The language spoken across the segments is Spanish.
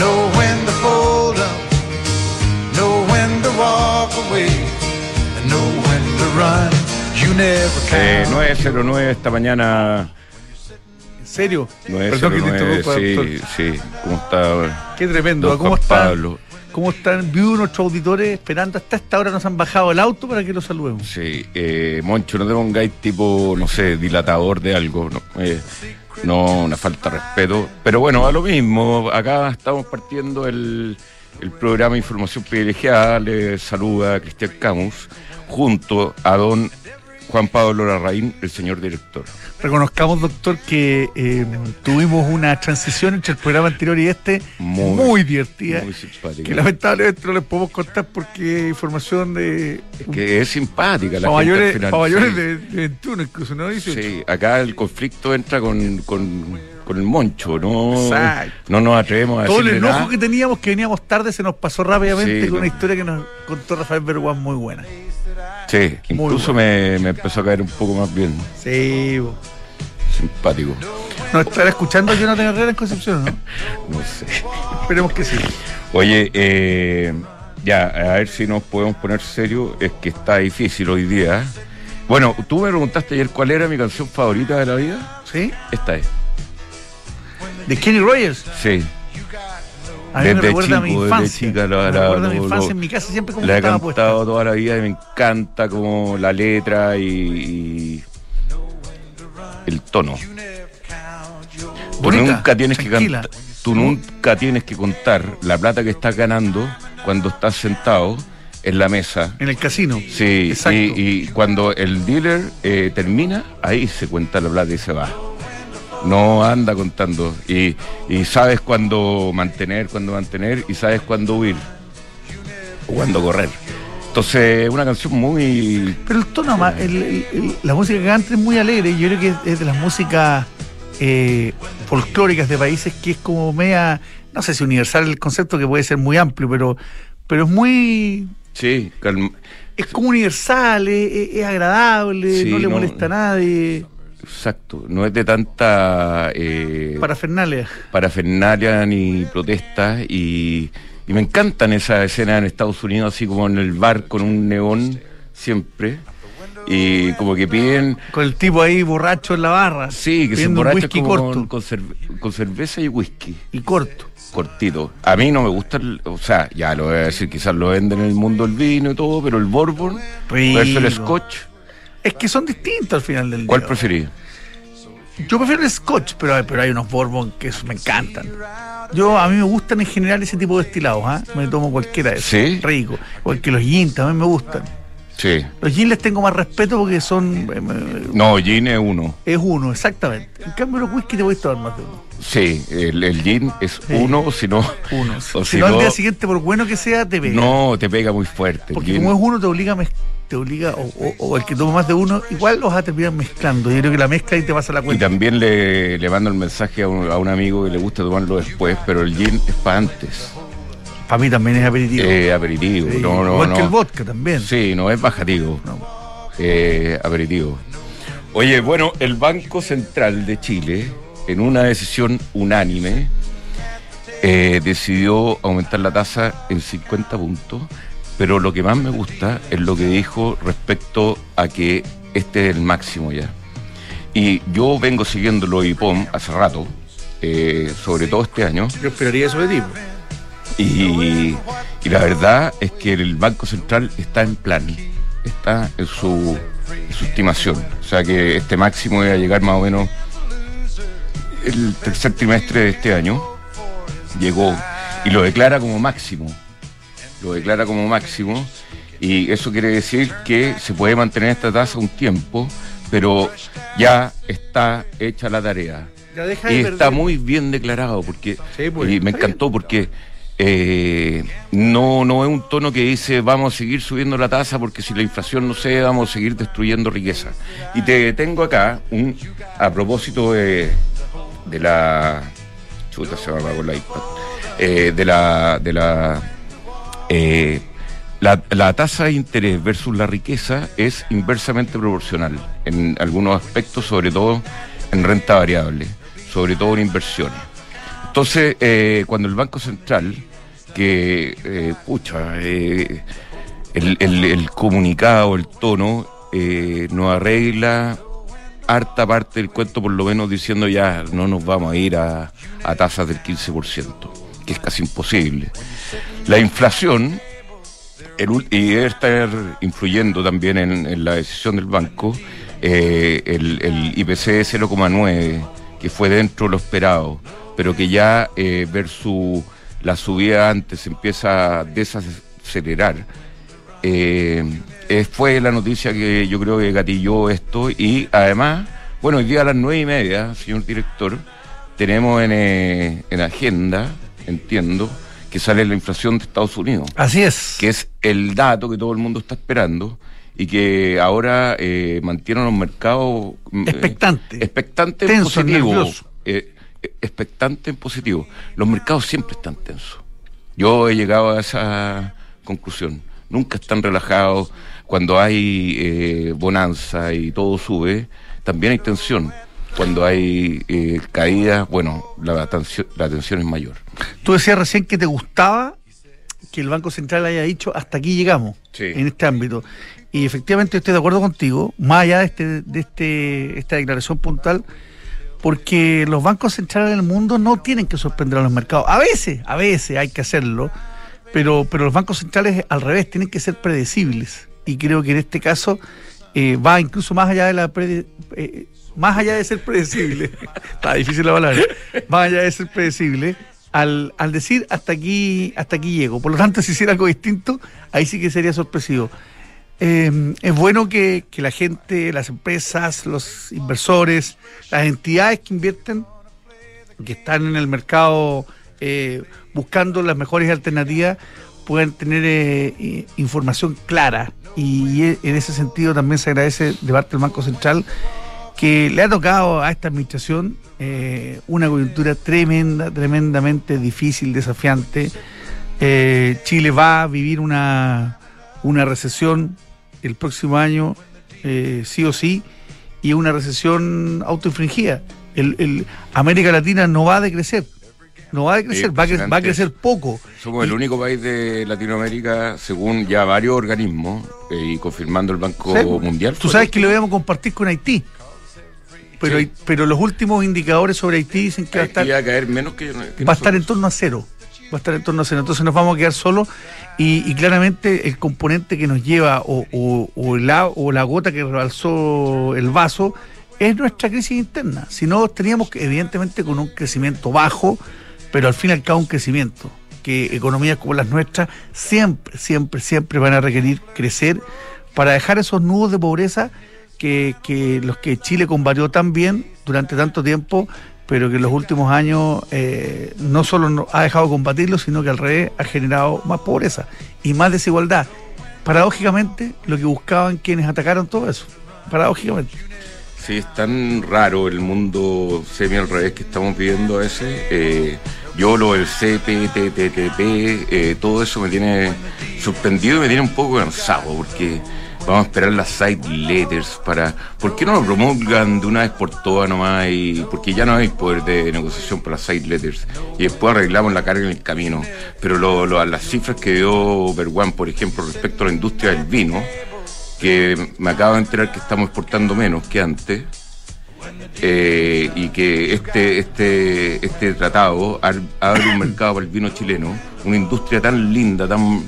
know when to fold up, know when to walk away, and know when to run. You never Eh, can. 909 esta mañana. ¿En serio? Perdón que te 909, sí, sí. ¿Cómo está? Qué tremendo. ¿Cómo están? Pablo? ¿Cómo están? Vi nuestros auditores esperando hasta esta hora nos han bajado el auto para que los saludemos. Sí, eh, Moncho, no te pongáis tipo, no sé, dilatador de algo. No, eh, no, una falta de respeto. Pero bueno, a lo mismo. Acá estamos partiendo el, el programa Información Privilegiada. Le saluda Cristian Camus junto a don Juan Pablo Larraín, el señor director. Reconozcamos, doctor, que eh, tuvimos una transición entre el programa anterior y este muy, Muy- divertida. Muy simpático. que lamentablemente no les podemos contar porque información de. Que es simpática la gente al mayores, final, para mayores sí. de, de 21, incluso, ¿no? 18. Sí, acá el conflicto entra con, con, con el moncho, no, Exacto. no nos atrevemos a Todo el enojo nada. que teníamos, que veníamos tarde, se nos pasó rápidamente Sí, con no. una historia que nos contó Rafael Berguán muy buena. Sí, Muy incluso me, me empezó a caer un poco más bien, Sí, bo. simpático. nos estará escuchando Jonathan Herrera en Concepción, ¿no? No sé. Esperemos que sí. Oye, eh, ya, a ver si nos podemos poner serio, es que está difícil hoy día. Bueno, tú me preguntaste ayer cuál era mi canción favorita de la vida. ¿Sí? Esta es. De Kenny Rogers. Sí. A mí me Desde recuerda a mi chico, desde infancia. chica, la- me la- recuerda a mi infancia en mi casa siempre como La he puesta. cantado toda la vida y me encanta como la letra y, y el tono. Tú Bonita, nunca tienes que tranquila. cantar, tú nunca tienes que contar la plata que estás ganando cuando estás sentado en la mesa. En el casino. Sí, Exacto. y, y cuando el dealer eh, termina, ahí se cuenta la plata y se va. No anda contando. Y, y sabes cuándo mantener, cuándo mantener, y sabes cuándo huir. O cuándo correr. Entonces, una canción muy. Pero el tono, el- el- el- la música que canta es muy alegre. Yo creo que es, es de las músicas eh, folclóricas de países que es como media, no sé si universal el concepto que puede ser muy amplio, pero, pero es muy, Sí, calma. es como universal, es, es- es agradable, Sí, no le no. molesta a nadie. Exacto. No es de tanta. Eh, Parafernalia. parafernalia ni protestas y, y me encantan esas escenas en Estados Unidos así como en el bar con un neón siempre y como que piden Con el tipo ahí borracho en la barra. sí que se whisky como corto con, con cerve- con cerveza y whisky y corto. cortito a mí no me gusta el- o sea ya lo voy a decir quizás lo venden en el mundo del vino y todo pero el bourbon versus el scotch Es que son distintos al final del ¿cuál día. preferís? Yo prefiero el scotch, pero, pero hay unos bourbon que me encantan. Yo, a mí me gustan en general ese tipo de destilados, ¿ah? Me tomo cualquiera de esos. ¿Sí? Rico. Porque los gin también me gustan. sí Los gin les tengo más respeto porque son... eh, no gin es uno es uno, exactamente. En cambio los whisky te voy a tomar más de uno. sí el, el gin es Sí. uno si no Uno. o si no, al día siguiente, por bueno que sea, te pega. No, te pega muy fuerte. el Porque gin. como es uno, te obliga a mez- te obliga, o, o- o el que toma más de uno, igual los vas a terminar mezclando. Yo creo que la mezcla ahí te pasa la Y cuenta. también le, le mando el mensaje a un, a un amigo que le gusta tomarlo después, pero el gin es para antes. Para mí también es aperitivo. Eh, aperitivo. Sí, no, no, igual no. que el vodka también. Sí, no es bajativo. No. Eh, aperitivo. Oye, bueno, el Banco Central de Chile, en una decisión unánime, eh, decidió aumentar la tasa en 50 puntos, pero lo que más me gusta es lo que dijo respecto a que este es el máximo ya. Y yo vengo siguiendo lo IPOM hace rato, eh, sobre todo este año, Yo esperaría eso de tipo. y, y la verdad es que el Banco Central está en plan, está en su, en su estimación. O sea que este máximo va a llegar más o menos el tercer trimestre de este año. Llegó y lo declara como máximo. Lo declara como máximo. Y eso quiere decir que se puede mantener esta tasa un tiempo, pero ya está hecha la tarea. y está muy bien declarado porque pues, y me encantó porque eh, no, no es un tono que dice vamos a seguir subiendo la tasa porque si la inflación no cede vamos a seguir destruyendo riqueza. Y te tengo acá un a propósito de, de la chuta se va con la iPad eh, de la de la, eh, la tasa de interés versus la riqueza es inversamente proporcional en algunos aspectos, sobre todo en renta variable, sobre todo en inversiones. Entonces, eh, cuando el Banco Central que, eh, pucha, eh, el, comunicado, el tono, nos arregla harta parte del cuento, por lo menos diciendo ya no nos vamos a ir a, tasas del 15%, que es casi imposible. La inflación, y debe estar influyendo también en, la decisión del banco, el, el IPC 0,9, que fue dentro de lo esperado, pero que ya versus la subida antes empieza a desacelerar. Eh, fue la noticia que yo creo que gatilló esto y además, bueno, hoy día a las nueve y media, señor director, tenemos en, eh, en agenda, entiendo, que sale la inflación de Estados Unidos. Así es. Que es el dato que todo el mundo está esperando y que ahora eh, mantiene los mercados mm, expectantes. expectantes positivos expectante en positivo. Los mercados siempre están tensos. Yo he llegado a esa conclusión. Nunca están relajados. Cuando hay eh, bonanza y todo sube, también hay tensión. Cuando hay eh, caídas, bueno, la tensión, la tensión es mayor. Tú decías recién que te gustaba que el Banco Central haya dicho hasta aquí llegamos en este ámbito. Y efectivamente estoy de acuerdo contigo, más allá de, este, de este, esta declaración puntual, porque los bancos centrales del mundo no tienen que sorprender a los mercados. A veces, a veces hay que hacerlo, pero, pero los bancos centrales al revés tienen que ser predecibles. Y creo que en este caso eh, va incluso más allá de la eh, más allá de ser predecible. Está difícil la palabra. Más allá de ser predecible. Al, al decir hasta aquí, hasta aquí llego. Por lo tanto, si hiciera algo distinto, ahí sí que sería sorpresivo. Eh, es bueno que, la gente, las empresas, los inversores, las entidades que invierten, que están en el mercado eh, buscando las mejores alternativas, puedan tener eh, información clara. Y en ese sentido también se agradece de parte del Banco Central que le ha tocado a esta administración una coyuntura tremenda, tremendamente difícil, desafiante. Chile va a vivir una, una recesión el próximo año, eh, sí o sí, y una recesión autoinfringida. El, el, América Latina no va a decrecer. No va a decrecer, va, a, va a crecer poco. Somos el único país de Latinoamérica, según ya varios organismos, eh, y confirmando el Banco Mundial. Tú sabes que lo íbamos a compartir con Haití. Pero, pero los últimos indicadores sobre Haití dicen que va a estar. caer menos que, va a estar en torno a cero va a estar en torno a cero. Entonces nos vamos a quedar solos y, claramente el componente que nos lleva o, o, la, o la gota que rebalsó el vaso es nuestra crisis interna. Si no, teníamos evidentemente con un crecimiento bajo, pero al fin y al cabo un crecimiento que economías como las nuestras siempre, siempre, siempre van a requerir crecer para dejar esos nudos de pobreza que, los que Chile combatió tan bien durante tanto tiempo pero que en los últimos años eh, no solo ha dejado de combatirlo, sino que al revés ha generado más pobreza y más desigualdad. Paradójicamente, lo que buscaban quienes atacaron todo eso. Paradójicamente. Sí, es tan raro el mundo semi al revés que estamos viviendo ese. Eh, yo lo del CPTTP, eh, todo eso me tiene suspendido y me tiene un poco cansado porque Vamos a esperar las side letters para. ¿Por qué no lo promulgan de una vez por todas nomás? Y, porque ya no hay poder de negociación para las side letters. Y después arreglamos la carga en el camino. Pero lo, las cifras que dio Berwan, por ejemplo, respecto a la industria del vino, que me acabo de enterar que estamos exportando menos que antes. Eh, y que este, este, este tratado abre un mercado para el vino chileno, una industria tan linda, tan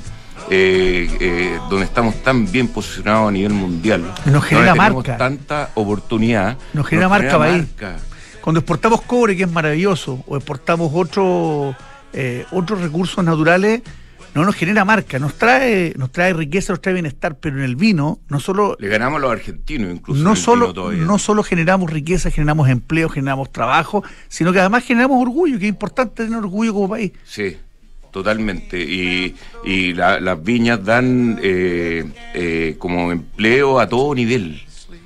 eh, eh, donde estamos tan bien posicionados a nivel mundial. Nos genera marca. tanta oportunidad. Nos genera marca país. Cuando exportamos cobre, que es maravilloso, o exportamos otro, eh, otros recursos naturales, no nos genera marca, nos trae, nos trae riqueza, nos trae bienestar, pero en el vino no solo Le ganamos a los argentinos incluso. no solo, no solo generamos riqueza, generamos empleo, generamos trabajo, sino que además generamos orgullo, que es importante tener orgullo como país. Sí, totalmente. Y, y la- las viñas dan eh, eh, como empleo a todo nivel,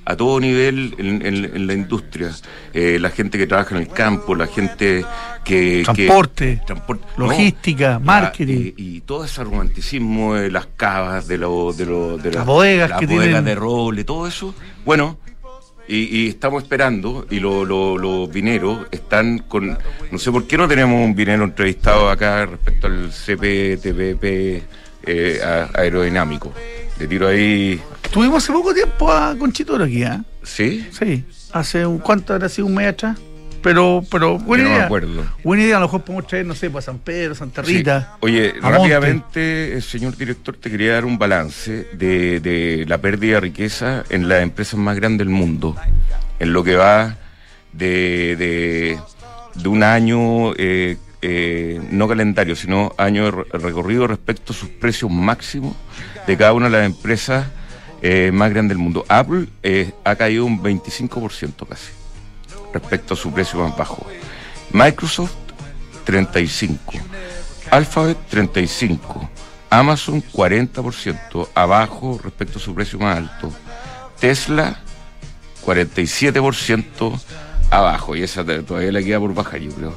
a todo nivel en, en- en la industria. Eh, la gente que trabaja en el campo, la gente que... que- Transporte, logística, marketing. y, y todo ese romanticismo de las cavas, de, lo, de, lo- de Las bodegas las que bodegas tienen- de roble, todo eso. Bueno, y, y estamos esperando, y lo- lo- los vineros están con. No sé por qué no tenemos un vinero entrevistado acá respecto al CPTPP eh, aerodinámico. Le tiro ahí. Tuvimos hace poco tiempo a Conchitoro aquí, ¿ah? ¿Sí? Sí, hace un cuánto habrá sido un mes atrás. Pero, pero buena me idea. acuerdo. Buena idea, a lo mejor podemos traer, no sé, pues a San Pedro, Santa Rita. Sí. Oye, rápidamente, eh, señor director, te quería dar un balance de, de la pérdida de riqueza en las empresas más grandes del mundo, en lo que va de, de, de un año, eh, eh, no calendario, sino año recorrido respecto a sus precios máximos de cada una de las empresas eh, más grandes del mundo. Apple eh, ha caído un 25% casi respecto a su precio más bajo. Microsoft 35, Alphabet 35, Amazon 40% abajo respecto a su precio más alto, Tesla 47% abajo, y esa todavía le queda por bajar, yo creo.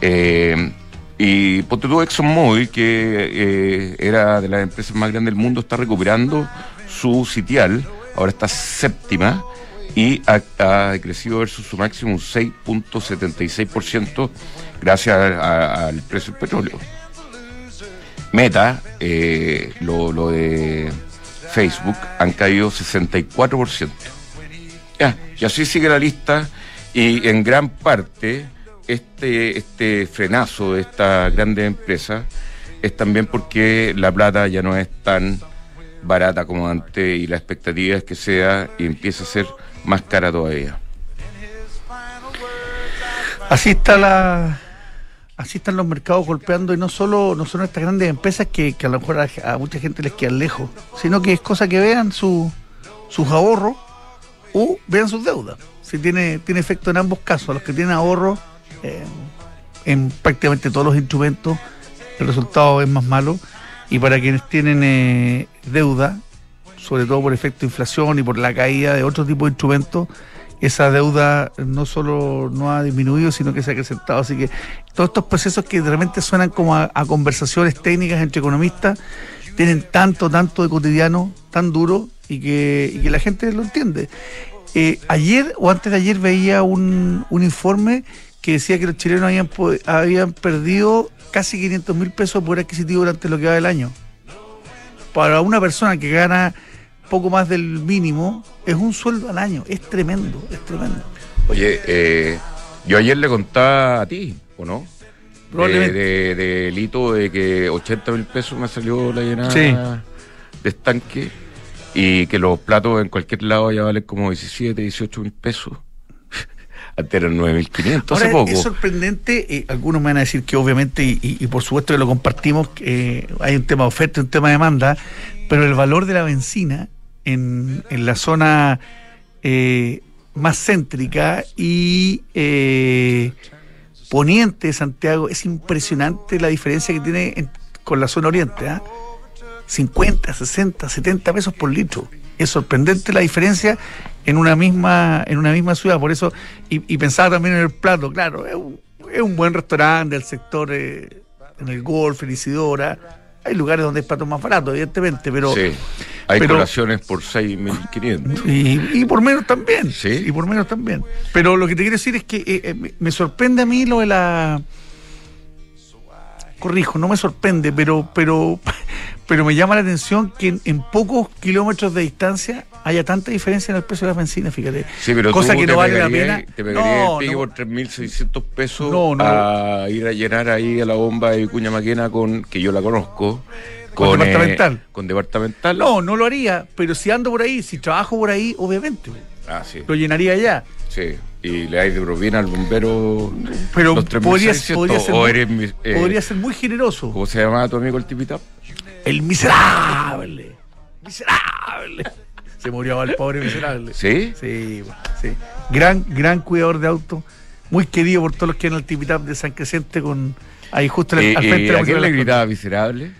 Eh, y ponte tú ExxonMobil, que eh, era de las empresas más grandes del mundo, está recuperando su sitial, ahora está séptima y ha, ha crecido versus su máximo un 6.76% gracias al precio del petróleo. Meta, eh, lo, lo de Facebook, han caído 64%. Ya, y así sigue la lista y en gran parte este, este frenazo de esta grande empresa es también porque la plata ya no es tan barata como antes y la expectativa es que sea y empiece a ser más cara todavía. Así está la así están los mercados golpeando y no solo no son estas grandes empresas que, a lo mejor a, a mucha gente les quedan lejos, sino que es cosa que vean su, sus ahorros o vean sus deudas. Si tiene, tiene efecto en ambos casos, a los que tienen ahorros eh, en prácticamente todos los instrumentos, el resultado es más malo. Y para quienes tienen eh, deuda, sobre todo por efecto de inflación y por la caída de otro tipo de instrumentos, esa deuda no solo no ha disminuido, sino que se ha acrecentado. Así que todos estos procesos que realmente suenan como a, conversaciones técnicas entre economistas, tienen tanto, tanto de cotidiano, tan duro, y que, la gente lo entiende. Eh, ayer o antes de ayer veía un, un informe que decía que los chilenos habían, habían perdido casi 500 mil pesos por adquisitivo durante lo que va del año. Para una persona que gana poco más del mínimo, es un sueldo al año. Es tremendo, es tremendo. Oye, eh, yo ayer le contaba a ti, ¿o no? Probablemente. De, de, hito de que 80 mil pesos me salió la llenada Sí. de estanque y que los platos en cualquier lado ya valen como 17, 18 mil pesos. Eran 9.500 hace poco. es sorprendente, eh, algunos me van a decir que obviamente, y, y- por supuesto que lo compartimos, eh, hay un tema de oferta y un tema de demanda, pero el valor de la benzina en, en la zona eh, más céntrica y eh, poniente de Santiago es impresionante la diferencia que tiene en- con la zona oriente. ¿Ah? 50, 60, 70 pesos por litro. Es sorprendente la diferencia en una misma en una misma ciudad. Por eso, y, y pensaba también en el plato, claro, es un, es un buen restaurante del sector, eh, en el Golf, en Isidora. Hay lugares donde hay platos más baratos, evidentemente, pero... sí. Hay pero- colaciones por 6.500. Y, y por menos también. Sí. Y por menos también. Pero lo que te quiero decir es que eh, eh, me sorprende a mí lo de la. Corrijo, no me sorprende, pero, pero, pero me llama la atención que en, en pocos kilómetros de distancia haya tanta diferencia en el precio de la benzina, fíjate. Sí, pero Cosa tú que te no vale la pena. Te pegarías No, el pique no. por 3.600 pesos No, a ir a llenar ahí a la bomba de Vicuña Maquena con, que yo la conozco. Con eh, departamental. con departamental. No, no lo haría, pero si ando por ahí, si trabajo por ahí, obviamente, Ah, sí. lo llenaría ya. Sí, y le hay de propina al bombero. Pero los 3.600, podría, podría ser, o muy, eres mi- eh, podría ser muy generoso. ¿Cómo se llamaba tu amigo el tipitap? El miserable. Miserable. Se murió el pobre miserable. ¿Sí? Sí, sí. Gran, gran cuidador de auto. Muy querido por todos los que en el tipitap de San Crescente con ahí justo al, ¿Y, al y frente de la a quién le gritaba miserable?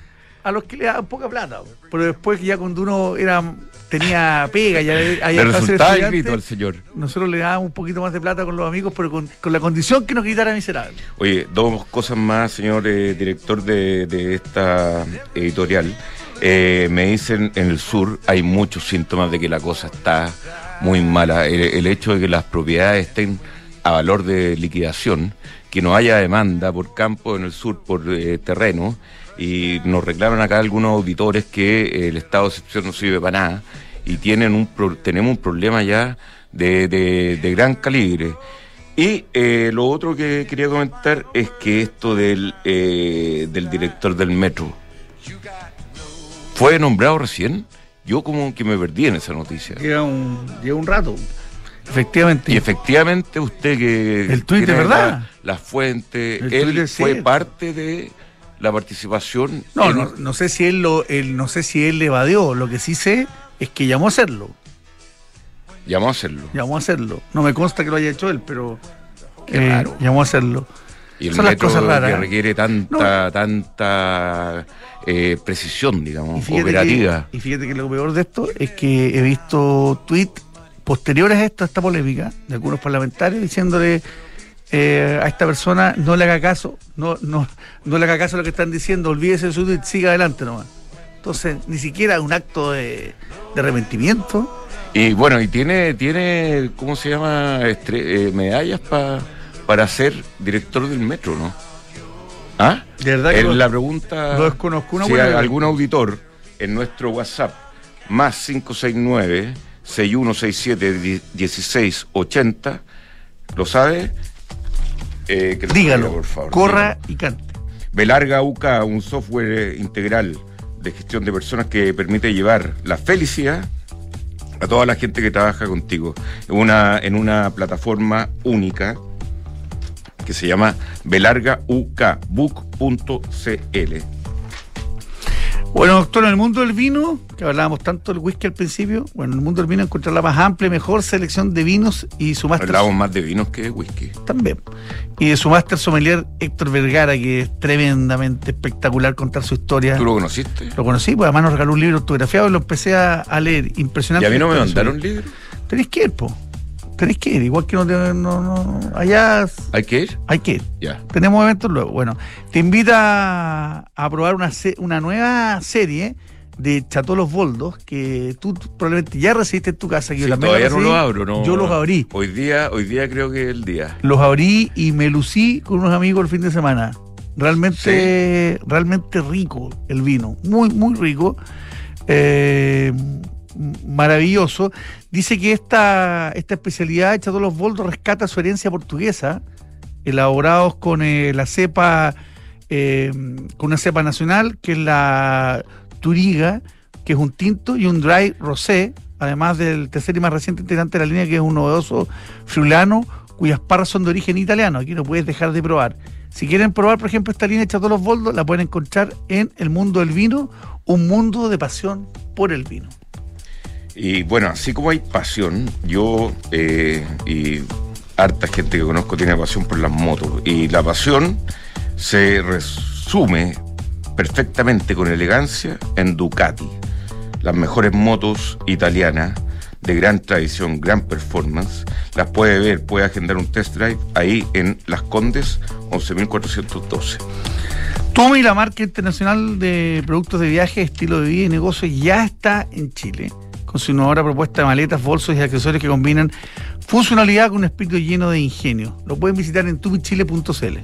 a los que le daban poca plata. Pero después que ya cuando uno era tenía pega, ya había Le resultaba el grito al señor. nosotros le dábamos un poquito más de plata con los amigos, pero con, con la condición que nos gritara miserable. Oye, dos cosas más, señor eh, director de, de esta editorial. Eh, me dicen en el sur hay muchos síntomas de que la cosa está muy mala. El, el hecho de que las propiedades estén a valor de liquidación, que no haya demanda por campo en el sur, por eh, terreno, y nos reclaman acá algunos auditores que eh, el estado de excepción no sirve para nada y tienen un pro- tenemos un problema ya de, de- de gran calibre. Y eh, lo otro que quería comentar es que esto del, eh, del director del metro fue nombrado recién. Yo como que me perdí en esa noticia. Lleva un, lleva un rato. Efectivamente. Y efectivamente usted que... El tuit de verdad. La, la fuente, El él fue parte de la participación. no, en- no, no sé si él lo, él, no sé si él le evadió. Lo que sí sé es que llamó a hacerlo. Llamó a hacerlo. Llamó a hacerlo. No me consta que lo haya hecho él, pero eh, llamó a hacerlo. Y el Son las cosas raras, que ¿eh? requiere tanta, tanta eh, precisión, Y digamos, fíjate, operativa. que, y fíjate que lo peor de esto es que he visto tweets posteriores a esto, a esta polémica, de algunos parlamentarios diciéndole eh, a esta persona no le haga caso, no, no, no le haga caso a lo que están diciendo, olvídese de su tweet, siga adelante nomás. Entonces, ni siquiera un acto de, de arrepentimiento. Y bueno, y tiene, tiene ¿cómo se llama? Estre- eh, medallas pa- para ser director del metro, ¿no? ¿Ah? De verdad que En lo- la pregunta. lo desconozco. Una si buena algún auditor en nuestro WhatsApp, más 569 6167 1680, ¿lo sabe? Eh, Dígalo, por favor. corra y cante. Belarga UK, un software integral de gestión de personas que permite llevar la felicidad a toda la gente que trabaja contigo en una, en una plataforma única que se llama belargaukbook.cl. Bueno, doctor, en el mundo del vino, que hablábamos tanto del whisky al principio, bueno, en el mundo del vino encontrar la más amplia y mejor selección de vinos y su máster Hablamos más de vinos que de whisky. también. Y de su máster sommelier Héctor Vergara, que es tremendamente espectacular contar su historia. ¿Tú lo conociste? Lo conocí, pues además nos regaló un libro autografiado y lo empecé a, a leer. Y Impresionante. a mí no me mandaron libro. Tenéis que ir, po. Tenéis que ir, igual que no, te- no, no- allá ¿Hay que ir? hay que ir. Ya. Tenemos eventos luego. Bueno, te invita a probar una, una nueva serie de Chateau Los Boldos que tú probablemente ya recibiste en tu casa. Que yo Sí, todavía no recibí. lo abro, ¿no? Yo los abrí. Hoy día, hoy día creo que es el día. Los abrí y me lucí con unos amigos el fin de semana. Realmente, realmente rico el vino. Muy, muy rico. Eh, maravilloso. Dice que esta, esta especialidad de Chateau Los Boldos rescata su herencia portuguesa, elaborados con eh, la cepa, eh, con una cepa nacional, que es la Turiga, que es un tinto, y un dry rosé, además del tercer y más reciente integrante de la línea, que es un novedoso friulano, cuyas parras son de origen italiano. Aquí no puedes dejar de probar. Si quieren probar, por ejemplo, esta línea de Chateau Los Boldos, la pueden encontrar en El Mundo del Vino, un mundo de pasión por el vino. Y bueno, así como hay pasión, yo eh, y harta gente que conozco tiene pasión por las motos. Y la pasión se resume perfectamente con elegancia en Ducati. Las mejores motos italianas de gran tradición, gran performance. Las puede ver, puede agendar un test drive ahí en Las Condes 11.412. Tommy, la marca internacional de productos de viaje, estilo de vida y negocio, ya está en Chile, con su innovadora propuesta de maletas, bolsos y accesorios que combinan funcionalidad con un espíritu lleno de ingenio. Lo pueden visitar en tubichile.cl.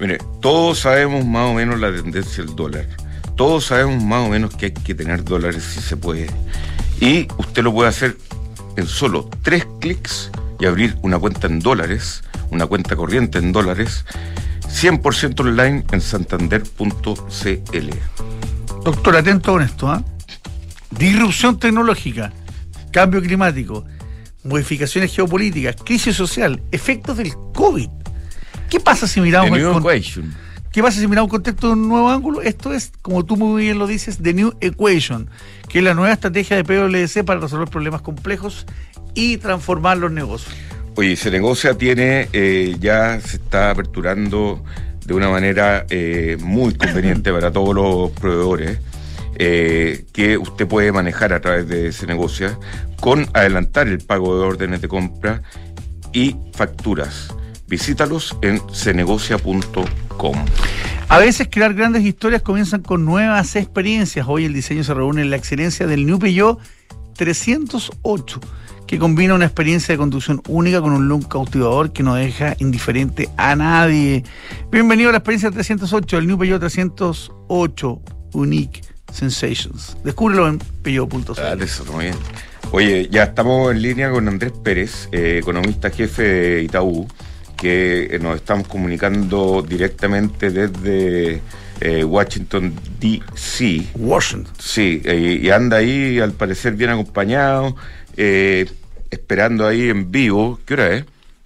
Mire, todos sabemos más o menos la tendencia del dólar. Todos sabemos más o menos que hay que tener dólares si se puede. Y usted lo puede hacer en solo tres clics y abrir una cuenta en dólares, una cuenta corriente en dólares, 100% online en santander.cl. Doctor, atento con esto, ¿ah? Disrupción tecnológica, cambio climático, modificaciones geopolíticas, crisis social, efectos del COVID. ¿Qué pasa si miramos el equation. ¿Qué pasa si miramos un contexto de un nuevo ángulo? Esto es, como tú muy bien lo dices, The New Equation, que es la nueva estrategia de PwC para resolver problemas complejos y transformar los negocios. Oye, ese negocio tiene, eh, ya se está aperturando de una manera eh, muy conveniente para todos los proveedores. Eh, que usted puede manejar a través de ese negocio con adelantar el pago de órdenes de compra y facturas. Visítalos en cenegocia.com. A veces crear grandes historias comienzan con nuevas experiencias. Hoy el diseño se reúne en la excelencia del New Peugeot 308 que combina una experiencia de conducción única con un look cautivador que no deja indiferente a nadie. Bienvenido a la experiencia 308, el New Peugeot 308 Unique Sensations. Descúbrelo en peugeot.cl. Ah, eso, muy bien. Oye, ya estamos en línea con Andrés Pérez, eh, economista jefe de Itaú, que eh, nos estamos comunicando directamente desde eh, Washington, D.C. Washington. Sí, y anda ahí al parecer bien acompañado. Eh, esperando ahí en vivo, ¿qué hora es?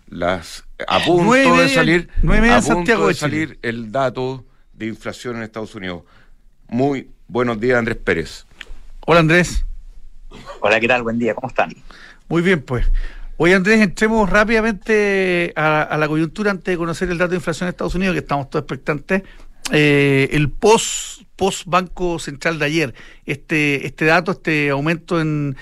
Las a punto de salir, a punto de salir el dato de inflación en Estados Unidos. Muy buenos días, Andrés Pérez. Hola, Andrés. Hola, ¿qué tal? Buen día, ¿cómo están? Muy bien, pues. Hoy, Andrés, entremos rápidamente a, la coyuntura antes de conocer el dato de inflación en Estados Unidos, que estamos todos expectantes. Eh, el post, post Banco Central de ayer, este, este dato, este aumento en,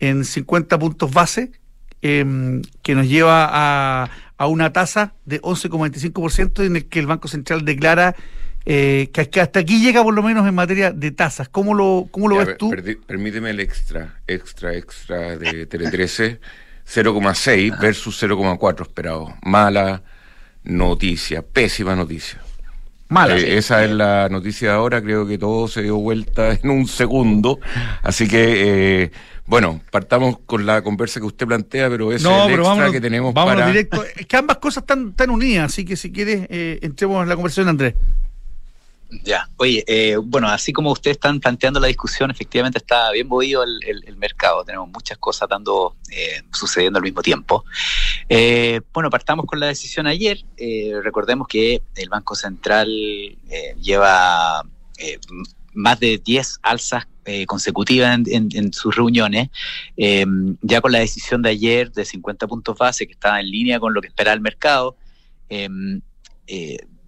en 50 puntos base, em, que nos lleva a, a una tasa de 11,25% en el que el Banco Central declara eh, que hasta aquí llega por lo menos en materia de tasas. ¿Cómo lo, cómo lo ves tú? permíteme el extra, extra, extra de Tele 13, 0,6 versus 0,4 esperado. Mala noticia, pésima noticia. Mala. Eh, esa es la noticia de ahora, creo que todo se dio vuelta en un segundo. Así que... Eh, bueno, partamos con la conversa que usted plantea, pero es el extra que tenemos vámonos directo. Es que ambas cosas están, están unidas, así que si quieres, eh, entremos en la conversación, Andrés. Ya, oye, eh, bueno, así como ustedes están planteando la discusión, efectivamente está bien movido el, mercado, tenemos muchas cosas dando, eh, sucediendo al mismo tiempo. Eh, bueno, partamos con la decisión ayer, recordemos que el Banco Central lleva más de 10 alzas eh, consecutivas en, sus reuniones, eh, ya con la decisión de ayer de 50 puntos base, que estaba en línea con lo que espera el mercado, eh,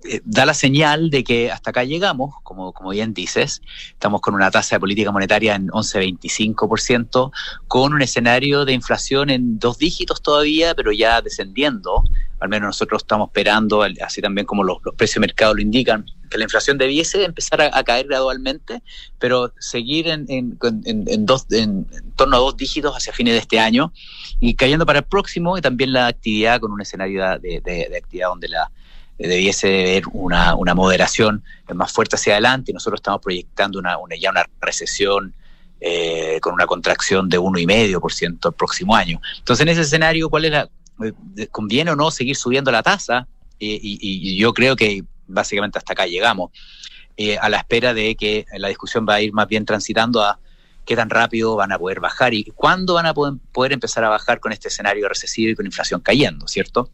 eh, da la señal de que hasta acá llegamos, como, como bien dices, estamos con una tasa de política monetaria en 11,25%, con un escenario de inflación en dos dígitos todavía, pero ya descendiendo. Al menos nosotros estamos esperando, así también como los, precios de mercado lo indican, que la inflación debiese empezar a, caer gradualmente, pero seguir en, en, dos, en, torno a dos dígitos hacia fines de este año y cayendo para el próximo y también la actividad con un escenario de actividad donde la debiese haber una, una moderación más fuerte hacia adelante. y Nosotros estamos proyectando una, ya una recesión eh, con una contracción de 1,5% el próximo año. Entonces, en ese escenario, ¿cuál es la, eh, ¿conviene o no seguir subiendo la tasa? y, yo creo que básicamente hasta acá llegamos, eh, a la espera de que la discusión va a ir más bien transitando a qué tan rápido van a poder bajar y cuándo van a poder empezar a bajar con este escenario recesivo y con inflación cayendo, ¿cierto?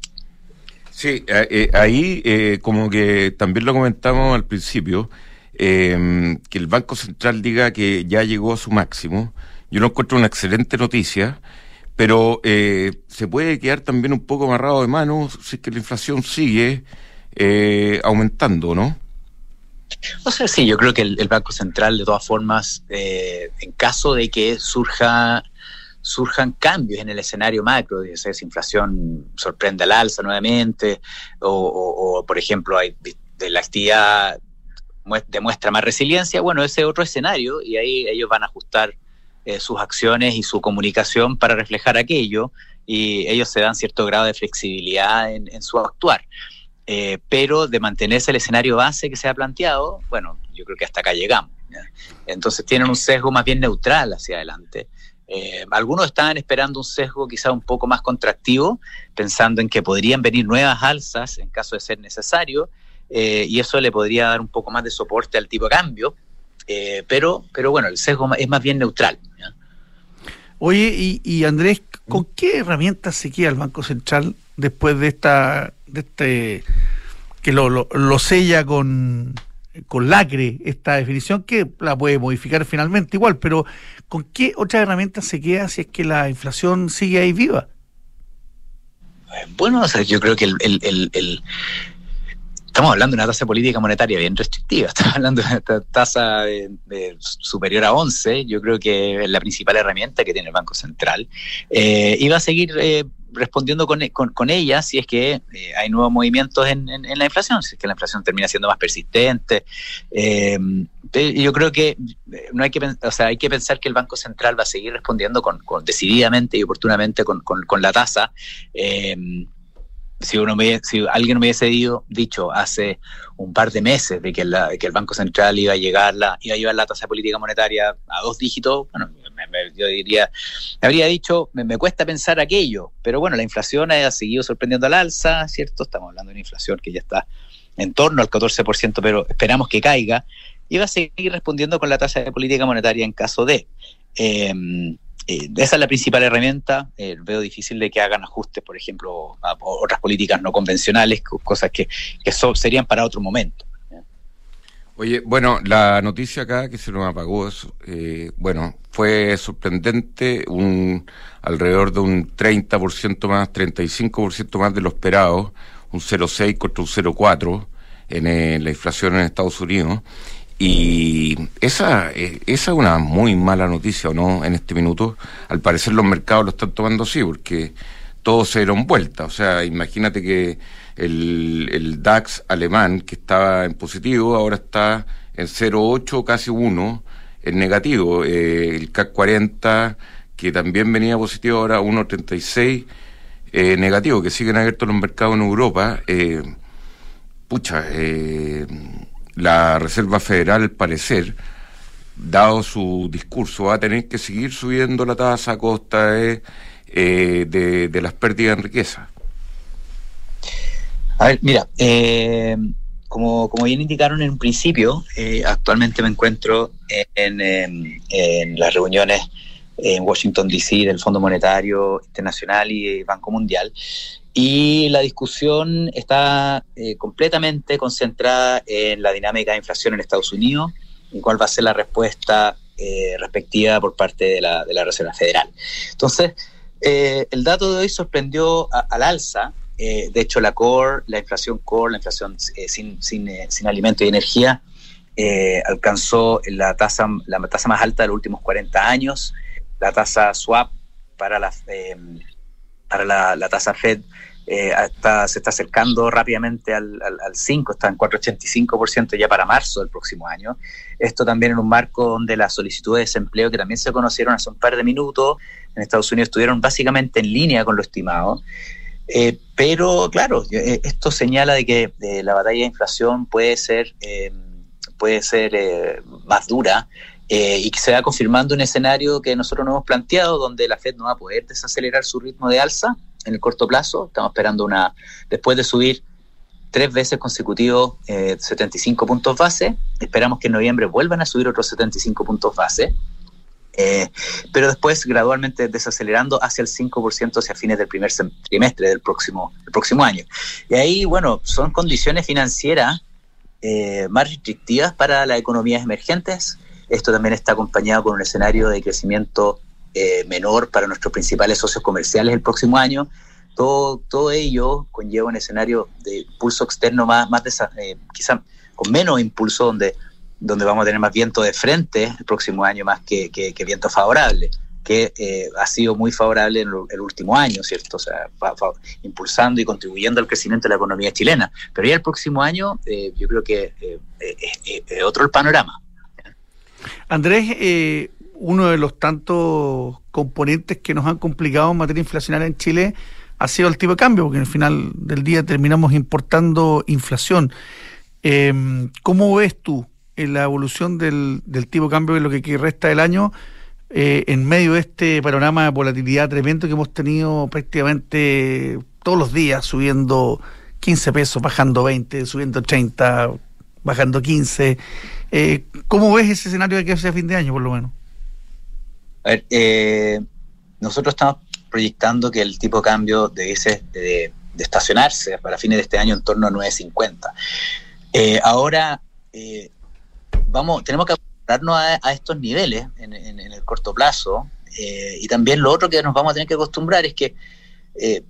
Sí, eh, eh, ahí eh, como que también lo comentamos al principio, em, que el Banco Central diga que ya llegó a su máximo, yo lo encuentro una excelente noticia, pero se puede quedar también un poco amarrado de manos si es que la inflación sigue aumentando, ¿no? O sea, sí, yo creo que el, Banco Central, de todas formas, en caso de que surja surjan cambios en el escenario macro, si esa inflación sorprende al alza nuevamente, o, por ejemplo, hay, de la actividad demuestra más resiliencia, bueno, ese es otro escenario y ahí ellos van a ajustar eh, sus acciones y su comunicación para reflejar aquello y ellos se dan cierto grado de flexibilidad en, su actuar. Eh, pero de mantenerse el escenario base que se ha planteado, bueno, yo creo que hasta acá llegamos. Entonces tienen un sesgo más bien neutral hacia adelante. Eh, algunos estaban esperando un sesgo quizá un poco más contractivo, pensando en que podrían venir nuevas alzas en caso de ser necesario, eh, y eso le podría dar un poco más de soporte al tipo de cambio, eh, pero, pero bueno, el sesgo es más bien neutral. Oye, y, Andrés, ¿con qué herramientas se queda el Banco Central después de esta, de este, que lo, lo sella con, con lacre esta definición que la puede modificar finalmente igual, pero ¿con qué otras herramientas se queda si es que la inflación sigue ahí viva? Bueno, o sea, yo creo que el, estamos hablando de una tasa política monetaria bien restrictiva, estamos hablando de una tasa superior a 11, yo creo que es la principal herramienta que tiene el Banco Central. Eh, y va a seguir eh, respondiendo con, con, con, ella si es que eh, hay nuevos movimientos en, en, en, la inflación, si es que la inflación termina siendo más persistente. Eh, yo creo que no hay que, o sea, hay que pensar que el Banco Central va a seguir respondiendo con, con decididamente y oportunamente con, la tasa. Eh, si uno me, si alguien me hubiese dicho hace un par de meses de que, la, que el Banco Central iba a llegar la, iba a llevar la tasa política monetaria a dos dígitos, bueno, yo diría, habría dicho, me, cuesta pensar aquello, pero bueno, la inflación ha seguido sorprendiendo al alza, ¿cierto? Estamos hablando de una inflación que ya está en torno al 14%, pero esperamos que caiga, y va a seguir respondiendo con la tasa de política monetaria en caso de. Eh, eh, esa es la principal herramienta. Eh, veo difícil de que hagan ajustes, por ejemplo, a, otras políticas no convencionales, cosas que, que serían para otro momento. Oye, bueno, la noticia acá que se nos apagó, eh, bueno, fue sorprendente, un alrededor de un 30% más, 35% más de lo esperado, un 0,6 contra un 0,4 en eh, la inflación en Estados Unidos. Y esa, esa es una muy mala noticia, ¿o no? En este minuto, al parecer los mercados lo están tomando así, porque todos se dieron vuelta. O sea, imagínate que el, el DAX alemán, que estaba en positivo, ahora está en 0,8, casi 1, en negativo. Eh, el CAC 40, que también venía positivo, ahora 1,36 eh, negativo, que siguen abiertos los mercados en Europa. Eh, pucha, eh, la Reserva Federal, al parecer, dado su discurso, va a tener que seguir subiendo la tasa a costa de, de, de las pérdidas en riqueza. A ver, mira, eh, como, bien indicaron en un principio, eh, actualmente me encuentro en, las reuniones en Washington, D.C. del Fondo Monetario Internacional y Banco Mundial. Y la discusión está eh, completamente concentrada en la dinámica de inflación en Estados Unidos y cuál va a ser la respuesta eh, respectiva por parte de la, Reserva Federal. Entonces, eh, el dato de hoy sorprendió al alza. De hecho, la core, la inflación core, la inflación sin, sin, sin alimento y energía, alcanzó la tasa, la tasa más alta de los últimos 40 años. La tasa swap para la para la, tasa Fed eh, se está acercando rápidamente al, al, al 5, está en 4,85% ya para marzo del próximo año. Esto también en un marco donde las solicitudes de desempleo, que también se conocieron hace un par de minutos, en Estados Unidos estuvieron básicamente en línea con lo estimado. Eh, pero claro, eh, esto señala de que la batalla de inflación puede ser, eh, puede ser eh, más dura eh, y que se va confirmando un escenario que nosotros no hemos planteado, donde la Fed no va a poder desacelerar su ritmo de alza en el corto plazo. Estamos esperando una, después de subir tres veces consecutivos eh, 75 puntos base, esperamos que en noviembre vuelvan a subir otros 75 puntos base. Eh, pero después gradualmente desacelerando hacia el 5% hacia fines del primer trimestre del próximo, próximo año. Y ahí, bueno, son condiciones financieras eh, más restrictivas para las economías emergentes, esto también está acompañado con un escenario de crecimiento eh, menor para nuestros principales socios comerciales el próximo año. Todo, todo ello conlleva un escenario de impulso externo más, más quizá con menos impulso, donde, donde vamos a tener más viento de frente el próximo año más que, que, viento favorable que eh, ha sido muy favorable en el último año, ¿cierto? O sea, va, impulsando y contribuyendo al crecimiento de la economía chilena. Pero ya el próximo año, eh, yo creo que eh, es otro el panorama. Andrés, uno de los tantos componentes que nos han complicado en materia inflacionaria en Chile ha sido el tipo de cambio, porque al final del día terminamos importando inflación. Eh, ¿Cómo ves tú en la evolución del, tipo de cambio en lo que resta del año eh, en medio de este panorama de volatilidad tremendo que hemos tenido prácticamente todos los días, subiendo 15 pesos, bajando 20, subiendo 30, bajando 15? Eh, ¿Cómo ves ese escenario de que sea fin de año, por lo menos? A ver, eh, nosotros estamos proyectando que el tipo de cambio debiese de, de estacionarse para fines de este año en torno a 9.50. Eh, ahora, eh, vamos, tenemos que acostumbrarnos a, estos niveles en, el corto plazo. Eh, y también lo otro que nos vamos a tener que acostumbrar es que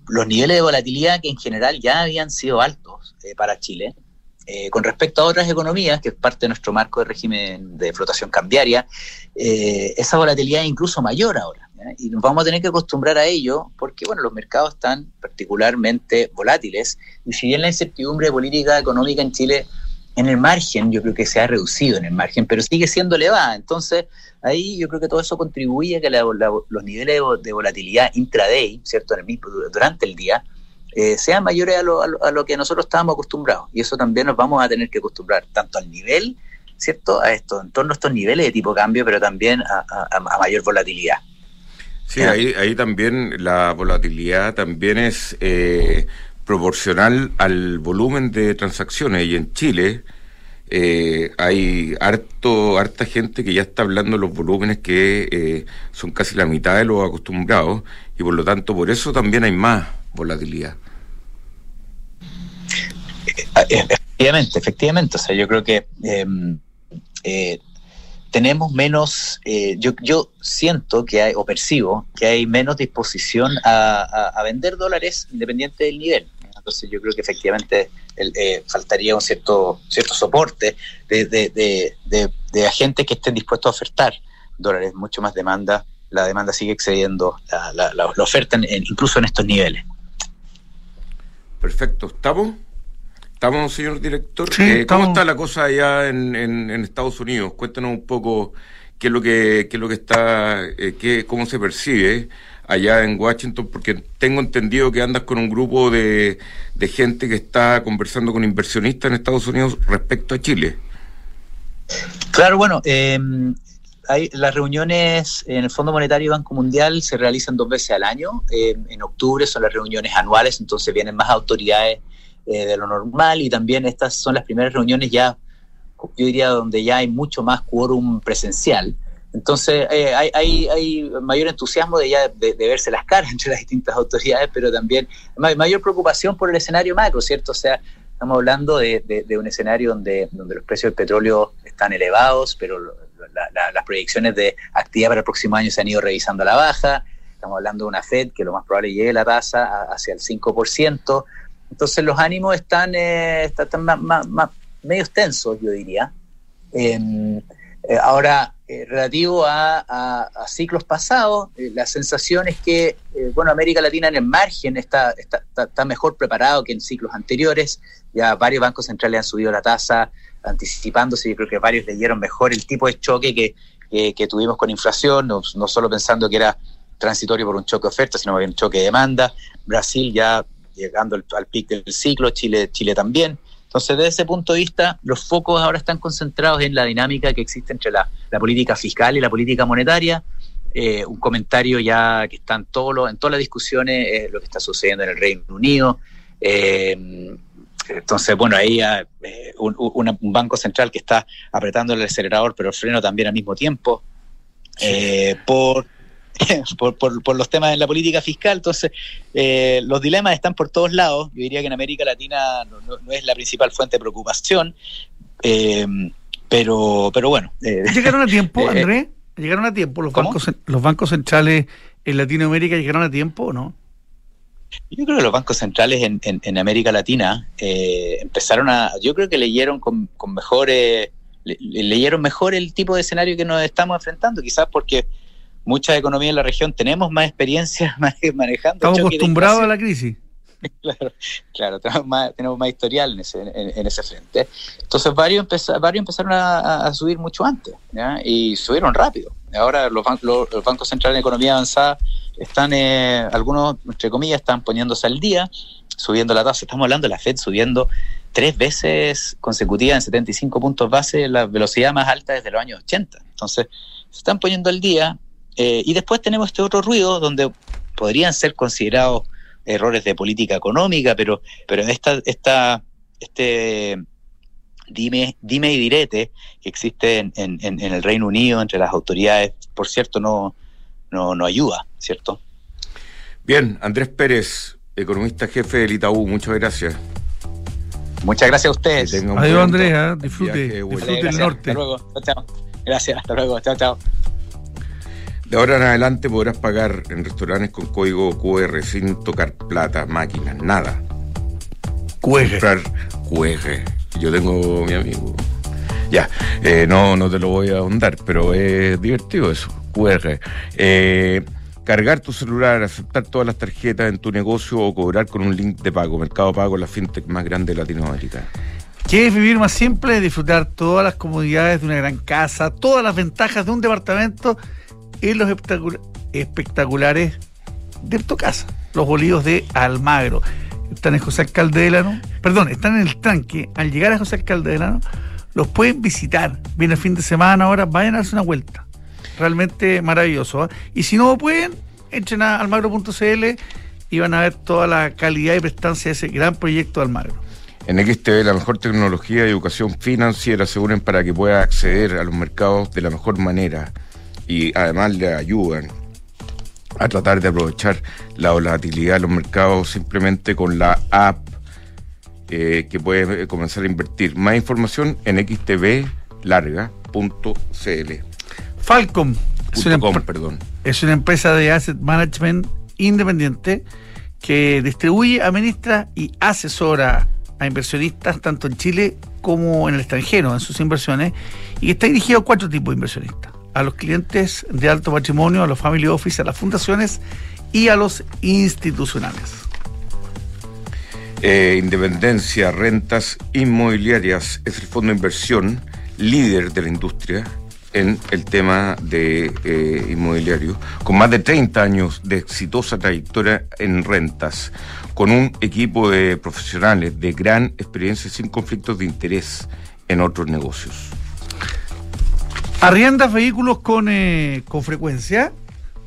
los niveles de volatilidad que en general ya habían sido altos para Chile, con respecto a otras economías, que es parte de nuestro marco de régimen de flotación cambiaria, esa volatilidad es incluso mayor ahora. Y nos vamos a tener que acostumbrar a ello porque, bueno, los mercados están particularmente volátiles y si bien la incertidumbre política económica en Chile en el margen, yo creo que se ha reducido en el margen, pero sigue siendo elevada. Entonces, ahí yo creo que todo eso contribuye a que los niveles de volatilidad intraday, ¿cierto?, en el mismo, durante el día, eh, sean mayores a lo, a, lo, que nosotros estábamos acostumbrados. Y eso también nos vamos a tener que acostumbrar, tanto al nivel, ¿cierto?, a esto, en torno a estos niveles de tipo cambio, pero también a mayor volatilidad. Sí, ahí, ahí también la volatilidad también es eh, proporcional al volumen de transacciones y en Chile eh, hay harto, harta gente que ya está hablando de los volúmenes que eh, son casi la mitad de los acostumbrados y por lo tanto por eso también hay más volatilidad. Efectivamente, efectivamente. O sea, yo creo que em, tenemos menos, eh, yo, yo siento que hay, o percibo que hay menos disposición a, vender dólares independiente del nivel. Entonces yo creo que efectivamente eh, faltaría un cierto, cierto soporte de, de, de, agentes que estén dispuestos a ofertar dólares, mucho más demanda. La demanda sigue excediendo la, la, oferta incluso en estos niveles. Perfecto. ¿Estamos? ¿Estamos, señor director? Eh, ¿Cómo está la cosa allá en, Estados Unidos? Cuéntanos un poco qué es lo que, qué es lo que está, eh, qué, cómo se percibe allá en Washington, porque tengo entendido que andas con un grupo de, gente que está conversando con inversionistas en Estados Unidos respecto a Chile. Claro, bueno, em, hay, las reuniones en el Fondo Monetario y Banco Mundial se realizan dos veces al año. Em, en octubre son las reuniones anuales, entonces vienen más autoridades eh, de lo normal y también estas son las primeras reuniones ya, yo diría, donde ya hay mucho más quórum presencial. Entonces eh, hay, mayor entusiasmo de ya de, verse las caras entre las distintas autoridades, pero también mayor preocupación por el escenario macro, ¿cierto? O sea, estamos hablando de, de un escenario donde, donde los precios del petróleo están elevados, pero las proyecciones de actividad para el próximo año se han ido revisando a la baja. Estamos hablando de una Fed que lo más probable llegue la tasa hacia el 5%. Entonces los ánimos están, eh, están más, más, medio tensos, yo diría. Em, eh, ahora, eh, relativo a, ciclos pasados, la sensación es que, bueno, América Latina en el margen está, está, está, mejor preparado que en ciclos anteriores. Ya varios bancos centrales han subido la tasa anticipándose. Yo creo que varios leyeron mejor el tipo de choque que, que, tuvimos con inflación, no, solo pensando que era transitorio por un choque de oferta, sino bien un choque de demanda. Brasil ya llegando al, al pic del ciclo, Chile, Chile también. Entonces, desde ese punto de vista, los focos ahora están concentrados en la dinámica que existe entre la, política fiscal y la política monetaria. Eh, un comentario ya que está en, todo en todas las discusiones, es lo que está sucediendo en el Reino Unido. Eh, entonces, bueno, ahí hay eh, un, un, banco central que está apretando el acelerador, pero el freno también al mismo tiempo. por por, por, los temas de la política fiscal. Entonces, eh, los dilemas están por todos lados. Yo diría que en América Latina no, es la principal fuente de preocupación, eh, pero, pero bueno. Eh, ¿Llegaron a tiempo, André? ¿Llegaron a tiempo los bancos, los bancos centrales en Latinoamérica? ¿Llegaron a tiempo o no? Yo creo que los bancos centrales en, en, América Latina empezaron a, yo creo que leyeron con, con mejores, leyeron mejor el tipo de escenario que nos estamos enfrentando, quizás porque muchas economías en la región tenemos más experiencia manejando. Estamos acostumbrados a la crisis. claro, claro tenemos, más, tenemos más historial en ese, en, ese frente. Entonces varios, varios empezaron a, subir mucho antes y subieron rápido. Ahora los, los, bancos centrales de economía avanzada están, eh, algunos, entre comillas, están poniéndose al día, subiendo la tasa. Estamos hablando de la Fed subiendo tres veces consecutivas en 75 puntos base, la velocidad más alta desde los años 80. Entonces, se están poniendo al día, eh, y después tenemos este otro ruido donde podrían ser considerados errores de política económica, pero, pero esta, esta, este dime, dime y direte que existe en, el Reino Unido entre las autoridades, por cierto, no, no, no ayuda, ¿cierto? Bien, Andrés Pérez, economista jefe del Itaú, muchas gracias. Muchas gracias a ustedes. Adiós, Andrés, ¿eh? disfrute, disfrute el norte. Hasta luego, chao, Gracias, hasta luego, chao, chao. De ahora en adelante podrás pagar en restaurantes con código QR sin tocar plata, máquinas, nada. QR. Comprar. Yo tengo mi amigo. Ya, eh, no, no te lo voy a ahondar, pero es divertido eso. QR. Eh, cargar tu celular, aceptar todas las tarjetas en tu negocio o cobrar con un link de pago. Mercado Pago, la fintech más grande de Latinoamérica. ¿Quieres vivir más simple? Disfrutar todas las comodidades de una gran casa, todas las ventajas de un departamento en los espectaculares de tu casa, los bolíos de Almagro. Están en José Alcalde Delano, perdón, están en el tanque. Al llegar a José Alcalde Delano, los pueden visitar. Viene el fin de semana ahora, vayan a darse una vuelta. Realmente maravilloso. ¿eh? Y si no pueden, entren a almagro.cl y van a ver toda la calidad y prestancia de ese gran proyecto de Almagro. En XTV la mejor tecnología y educación financiera aseguren para que pueda acceder a los mercados de la mejor manera y además le ayudan a tratar de aprovechar la volatilidad de los mercados simplemente con la app eh, que puede comenzar a invertir. Más información en xtvlarga.cl. Falcom es una, perdón. es una empresa de asset management independiente que distribuye, administra y asesora a inversionistas tanto en Chile como en el extranjero en sus inversiones y está dirigido a cuatro tipos de inversionistas a los clientes de alto patrimonio, a los family office, a las fundaciones y a los institucionales. Eh, Independencia, rentas inmobiliarias es el fondo de inversión líder de la industria en el tema de eh, inmobiliario, con más de 30 años de exitosa trayectoria en rentas, con un equipo de profesionales de gran experiencia sin conflictos de interés en otros negocios. ¿Arriendas vehículos con, eh, con frecuencia?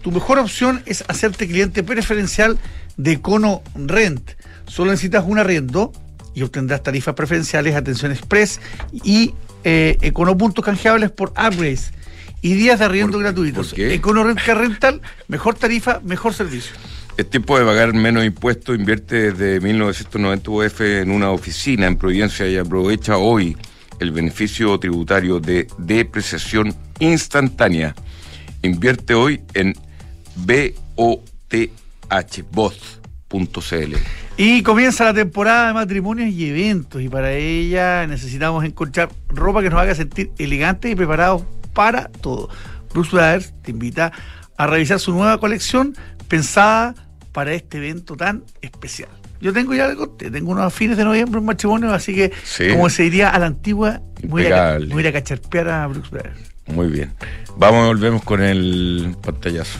Tu mejor opción es hacerte cliente preferencial de Econo Rent. Solo necesitas un arriendo y obtendrás tarifas preferenciales, atención express y eh, Econo puntos canjeables por upgrades y días de arriendo gratuitos. Econo Rent Car Rental, mejor tarifa, mejor servicio. Es tiempo de pagar menos impuestos. Invierte desde 1990 UF en una oficina en Providencia y aprovecha hoy el beneficio tributario de depreciación instantánea. Invierte hoy en both.cl. Y comienza la temporada de matrimonios y eventos y para ella necesitamos encontrar ropa que nos haga sentir elegantes y preparados para todo. Bruce Brothers te invita a revisar su nueva colección pensada para este evento tan especial. Yo tengo ya, tengo unos fines de noviembre un matrimonio, así que, como se diría a la antigua, voy a, voy a, cacharpear a Brooks Brothers. Muy bien. Vamos, volvemos con el pantallazo.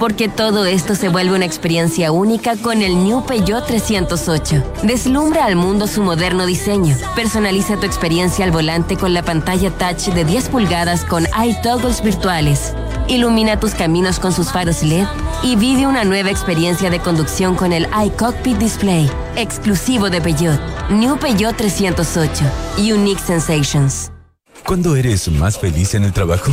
porque todo esto se vuelve una experiencia única con el New Peugeot 308. Deslumbra al mundo su moderno diseño. Personaliza tu experiencia al volante con la pantalla touch de 10 pulgadas con iToggles virtuales. Ilumina tus caminos con sus faros LED y vive una nueva experiencia de conducción con el iCockpit Display, exclusivo de Peugeot. New Peugeot 308. Unique Sensations. ¿Cuándo eres más feliz en el trabajo?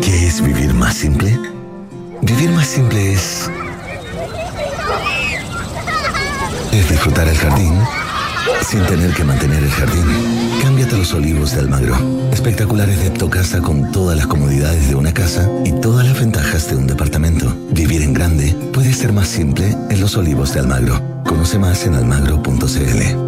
¿Qué es vivir más simple? Vivir más simple es. Es disfrutar el jardín sin tener que mantener el jardín. Cámbiate los olivos de Almagro. Espectaculares de casa con todas las comodidades de una casa y todas las ventajas de un departamento. Vivir en grande puede ser más simple en los olivos de Almagro. Conoce más en almagro.cl.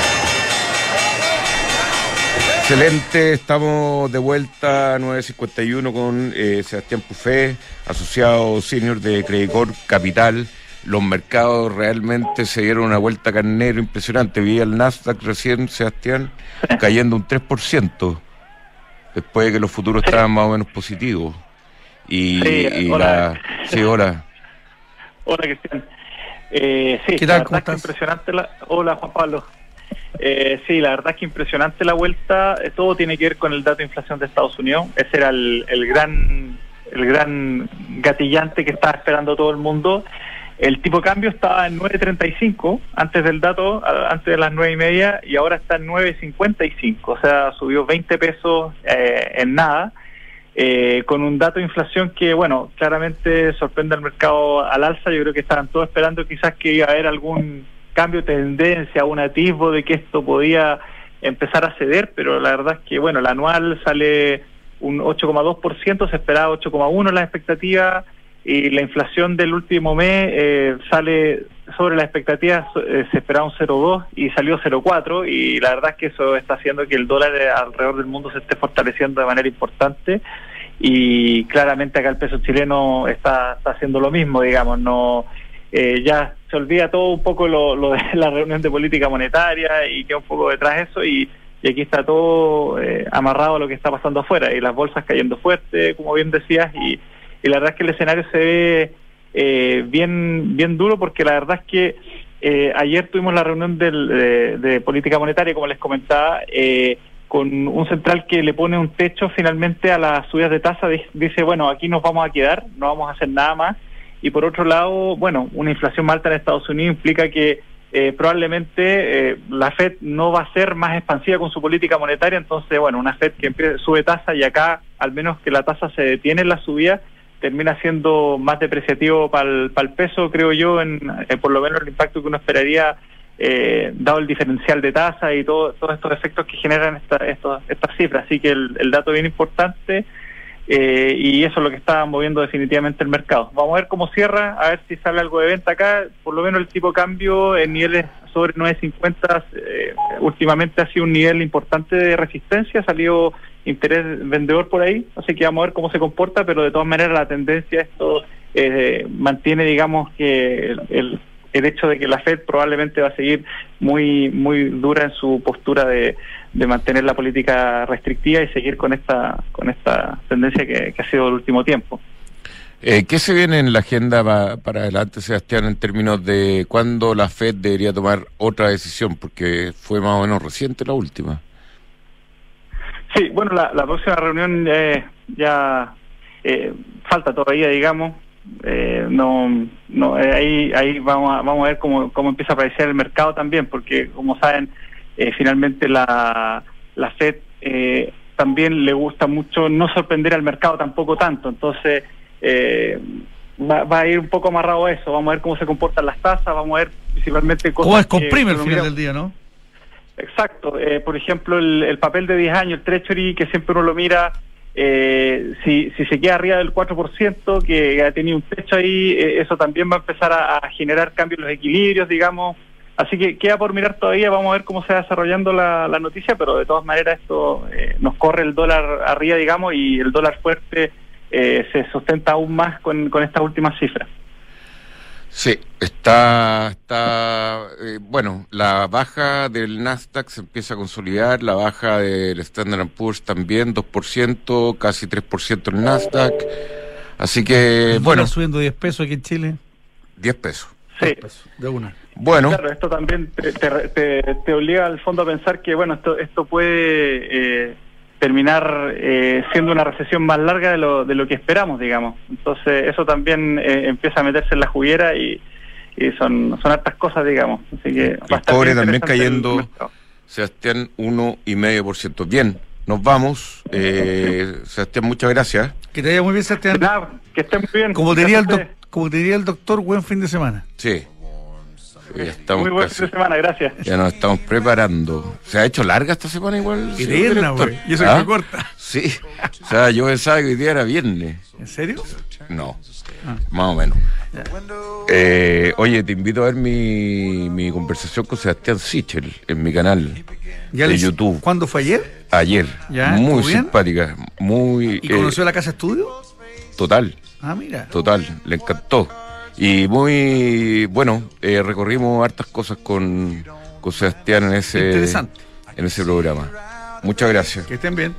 Excelente, estamos de vuelta a 951 con eh, Sebastián Pufé, asociado senior de Credicor Capital. Los mercados realmente se dieron una vuelta carnero impresionante. Vi el Nasdaq recién, Sebastián, cayendo un 3%, después de que los futuros estaban más o menos positivos. Y, sí, hola. sí, hola. Hola, Cristian. Eh, sí, ¿Qué tal? ¿Cómo estás? impresionante la... Hola, Juan Pablo. Eh, sí, la verdad es que impresionante la vuelta. Eh, todo tiene que ver con el dato de inflación de Estados Unidos. Ese era el, el gran el gran gatillante que estaba esperando todo el mundo. El tipo de cambio estaba en 9.35 antes del dato, antes de las nueve y media, y ahora está en 9.55. O sea, subió 20 pesos eh, en nada. eh, con un dato de inflación que, bueno, claramente sorprende al mercado al alza. Yo creo que estaban todos esperando quizás que iba a haber algún cambio de tendencia, un atisbo de que esto podía empezar a ceder, pero la verdad es que, bueno, el anual sale un 8,2%, se esperaba 8,1% la expectativa, y la inflación del último mes eh, sale sobre la expectativa, eh, se esperaba un 0,2 y salió 0,4, y la verdad es que eso está haciendo que el dólar alrededor del mundo se esté fortaleciendo de manera importante, y claramente acá el peso chileno está, está haciendo lo mismo, digamos, no eh, ya se olvida todo un poco lo, lo de la reunión de política monetaria y queda un poco detrás de eso y, y aquí está todo eh, amarrado a lo que está pasando afuera y las bolsas cayendo fuerte, como bien decías, y, y la verdad es que el escenario se ve eh, bien, bien duro porque la verdad es que eh, ayer tuvimos la reunión del, de, de política monetaria, como les comentaba, eh, con un central que le pone un techo finalmente a las subidas de tasa, dice, bueno, aquí nos vamos a quedar, no vamos a hacer nada más. Y por otro lado, bueno, una inflación más alta en Estados Unidos implica que eh, probablemente eh, la Fed no va a ser más expansiva con su política monetaria, entonces, bueno, una Fed que sube tasa y acá, al menos que la tasa se detiene en la subida, termina siendo más depreciativo para el, peso, creo yo, en eh, por lo menos el impacto que uno esperaría, dado el diferencial de tasa y todo, todos estos efectos que generan esta, estas cifras. Así que el dato bien importante. Eh, y eso es lo que está moviendo definitivamente el mercado. Vamos a ver cómo cierra, a ver si sale algo de venta acá. Por lo menos el tipo de cambio en niveles sobre 9.50 eh, últimamente ha sido un nivel importante de resistencia, ha salido interés vendedor por ahí, así que vamos a ver cómo se comporta, pero de todas maneras la tendencia esto eh, mantiene, digamos, que el, el hecho de que la Fed probablemente va a seguir muy muy dura en su postura de, de mantener la política restrictiva y seguir con esta con esta tendencia que, ha sido el último tiempo. Eh, ¿Qué se viene en la agenda para adelante, Sebastián, en términos de cuándo la Fed debería tomar otra decisión? Porque fue más o menos reciente la última. Sí, bueno, la, próxima reunión eh, ya eh, falta todavía, digamos. Eh, no, no ahí, ahí vamos a, vamos a ver cómo, cómo empieza a aparecer el mercado también, porque como saben, eh, finalmente la, la Fed eh, también le gusta mucho no sorprender al mercado tampoco tanto, entonces eh, va, va, a ir un poco amarrado a eso, vamos a ver cómo se comportan las tasas, vamos a ver principalmente cosas... ¿Cómo es comprime al final del día, no? Exacto, por ejemplo el, el papel de 10 años, el Treasury, que siempre uno lo mira... Eh, si, si se queda arriba del 4%, que ha tenido un techo ahí, eso también va a empezar a, a, generar cambios en los equilibrios, digamos, Así que queda por mirar todavía, vamos a ver cómo se va desarrollando la, noticia, pero de todas maneras esto eh, nos corre el dólar arriba, digamos, y el dólar fuerte eh, se sustenta aún más con, con estas últimas cifras. Sí, está, está eh, bueno, la baja del Nasdaq se empieza a consolidar, la baja del Standard Poor's también, 2%, casi 3% el Nasdaq. Así que, bueno. subiendo 10 pesos aquí en Chile? 10 pesos. Sí. de una. Bueno. Claro, esto también te, te, obliga al fondo a pensar que, bueno, esto, esto puede eh, terminar eh, siendo una recesión más larga de lo, de lo que esperamos, digamos. Entonces, eso también eh, empieza a meterse en la juguera y, son, son hartas cosas, digamos. Así que el cobre también cayendo, Sebastián, 1,5%. Bien, nos vamos. Sebastián, muchas gracias. Que te vaya muy bien, Sebastián. que esté muy bien. Como diría, el como diría el doctor, buen fin de semana. Sí. Ya estamos Muy buen fin de semana, gracias. Ya nos estamos preparando. ¿Se ha hecho larga esta semana igual? Eterna, güey. Y eso ¿Ah? corta. Sí. O sea, yo pensaba que hoy día era viernes. ¿En serio? No. Ah. Más o menos. Eh, oye, te invito a ver mi, mi conversación con Sebastián Sichel en mi canal de YouTube. ¿Cuándo fue ayer? Ayer. muy simpática. Muy, ¿Y conoció eh, la casa estudio? Total. Ah, mira. Total, le encantó. Y muy bueno, eh, recorrimos hartas cosas con, con Sebastián en ese, en ese programa. Muchas gracias. Que estén bien.